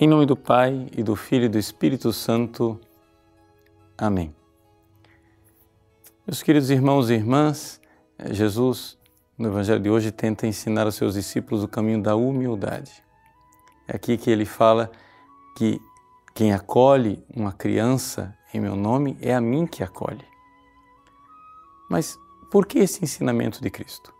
Em nome do Pai e do Filho e do Espírito Santo. Amém. Meus queridos irmãos e irmãs, eh, Jesus, no Evangelho de hoje, tenta ensinar aos seus discípulos o caminho da humildade. É aqui que ele fala que quem acolhe uma criança em meu nome é a mim que acolhe. Mas por que esse ensinamento de Cristo?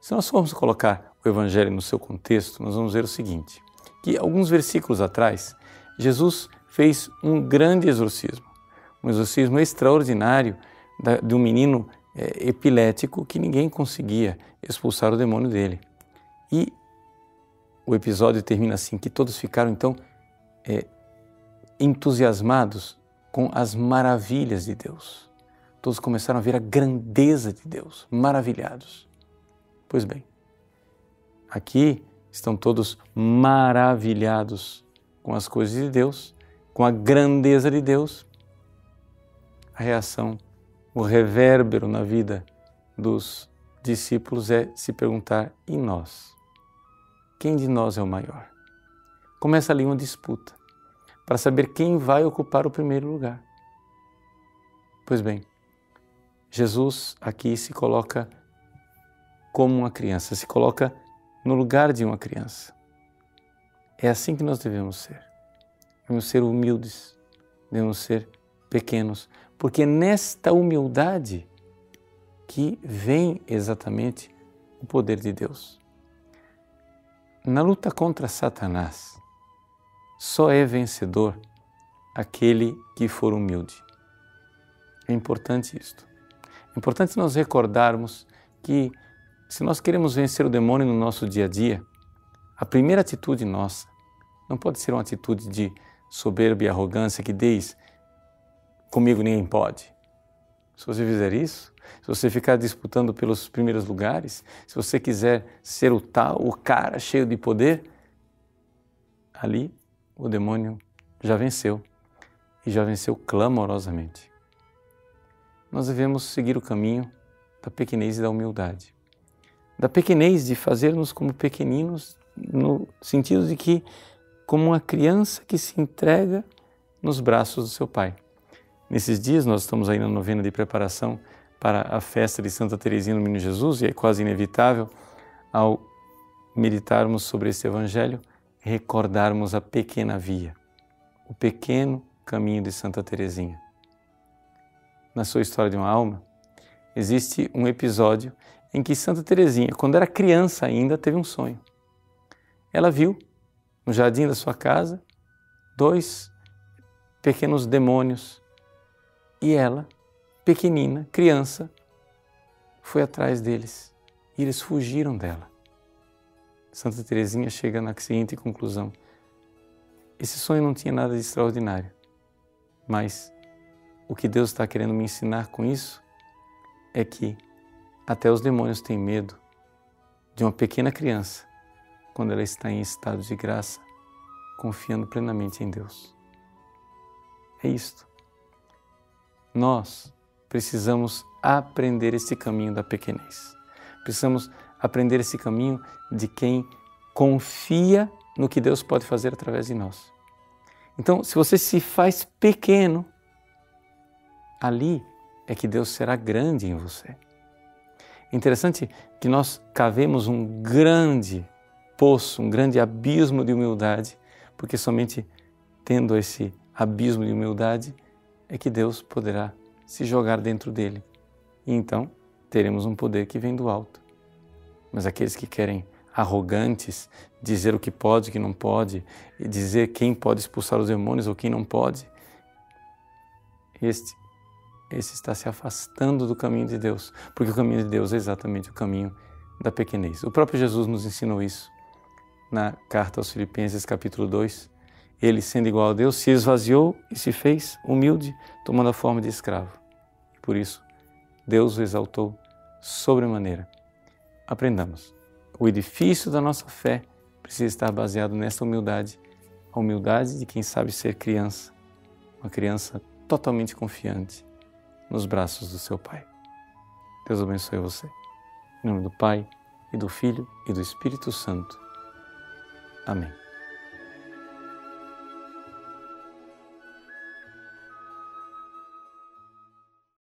Se nós formos colocar o Evangelho no seu contexto, nós vamos ver o seguinte: que alguns versículos atrás, Jesus fez um grande exorcismo, um exorcismo extraordinário de um menino é, epilético que ninguém conseguia expulsar o demônio dele. E o episódio termina assim: que todos ficaram então é, entusiasmados com as maravilhas de Deus. Todos começaram a ver a grandeza de Deus, maravilhados. Pois bem, aqui estão todos maravilhados com as coisas de Deus, com a grandeza de Deus. A reação, o revérbero na vida dos discípulos é se perguntar: e nós? Quem de nós é o maior? Começa ali uma disputa para saber quem vai ocupar o primeiro lugar. Pois bem, Jesus aqui se coloca como uma criança, se coloca no lugar de uma criança. É assim que nós devemos ser. Devemos ser humildes, devemos ser pequenos, porque é nesta humildade que vem exatamente o poder de Deus. Na luta contra Satanás, só é vencedor aquele que for humilde. É importante isto. É importante nós recordarmos que se nós queremos vencer o demônio no nosso dia a dia, a primeira atitude nossa não pode ser uma atitude de soberba e arrogância que diz: comigo ninguém pode. Se você fizer isso, se você ficar disputando pelos primeiros lugares, se você quiser ser o tal, o cara cheio de poder, ali o demônio já venceu e já venceu clamorosamente. Nós devemos seguir o caminho da pequenez e da humildade da pequenez, de fazer-nos como pequeninos, no sentido de que, como uma criança que se entrega nos braços do seu pai. Nesses dias, nós estamos aí na novena de preparação para a festa de Santa Teresinha do Menino Jesus, e é quase inevitável, ao meditarmos sobre esse Evangelho, recordarmos a pequena via, o pequeno caminho de Santa Teresinha. Na sua história de uma alma, existe um episódio em que Santa Teresinha, quando era criança ainda, teve um sonho. Ela viu no jardim da sua casa dois pequenos demônios e ela, pequenina, criança, foi atrás deles e eles fugiram dela. Santa Teresinha chega na seguinte conclusão: esse sonho não tinha nada de extraordinário, mas o que Deus está querendo me ensinar com isso é que até os demônios têm medo de uma pequena criança quando ela está em estado de graça, confiando plenamente em Deus. É isto. Nós precisamos aprender esse caminho da pequenez. Precisamos aprender esse caminho de quem confia no que Deus pode fazer através de nós. Então, se você se faz pequeno, ali é que Deus será grande em você. Interessante que nós cavemos um grande poço, um grande abismo de humildade, porque somente tendo esse abismo de humildade é que Deus poderá se jogar dentro dele. E então teremos um poder que vem do alto. Mas aqueles que querem arrogantes, dizer o que pode, o que não pode, e dizer quem pode expulsar os demônios ou quem não pode, este esse está se afastando do caminho de Deus, porque o caminho de Deus é exatamente o caminho da pequenez. O próprio Jesus nos ensinou isso na carta aos Filipenses, capítulo 2. Ele, sendo igual a Deus, se esvaziou e se fez humilde, tomando a forma de escravo. Por isso, Deus o exaltou sobremaneira. Aprendamos. O edifício da nossa fé precisa estar baseado nessa humildade, a humildade de quem sabe ser criança, uma criança totalmente confiante nos braços do seu Pai. Deus abençoe você. Em nome do Pai, e do Filho, e do Espírito Santo. Amém.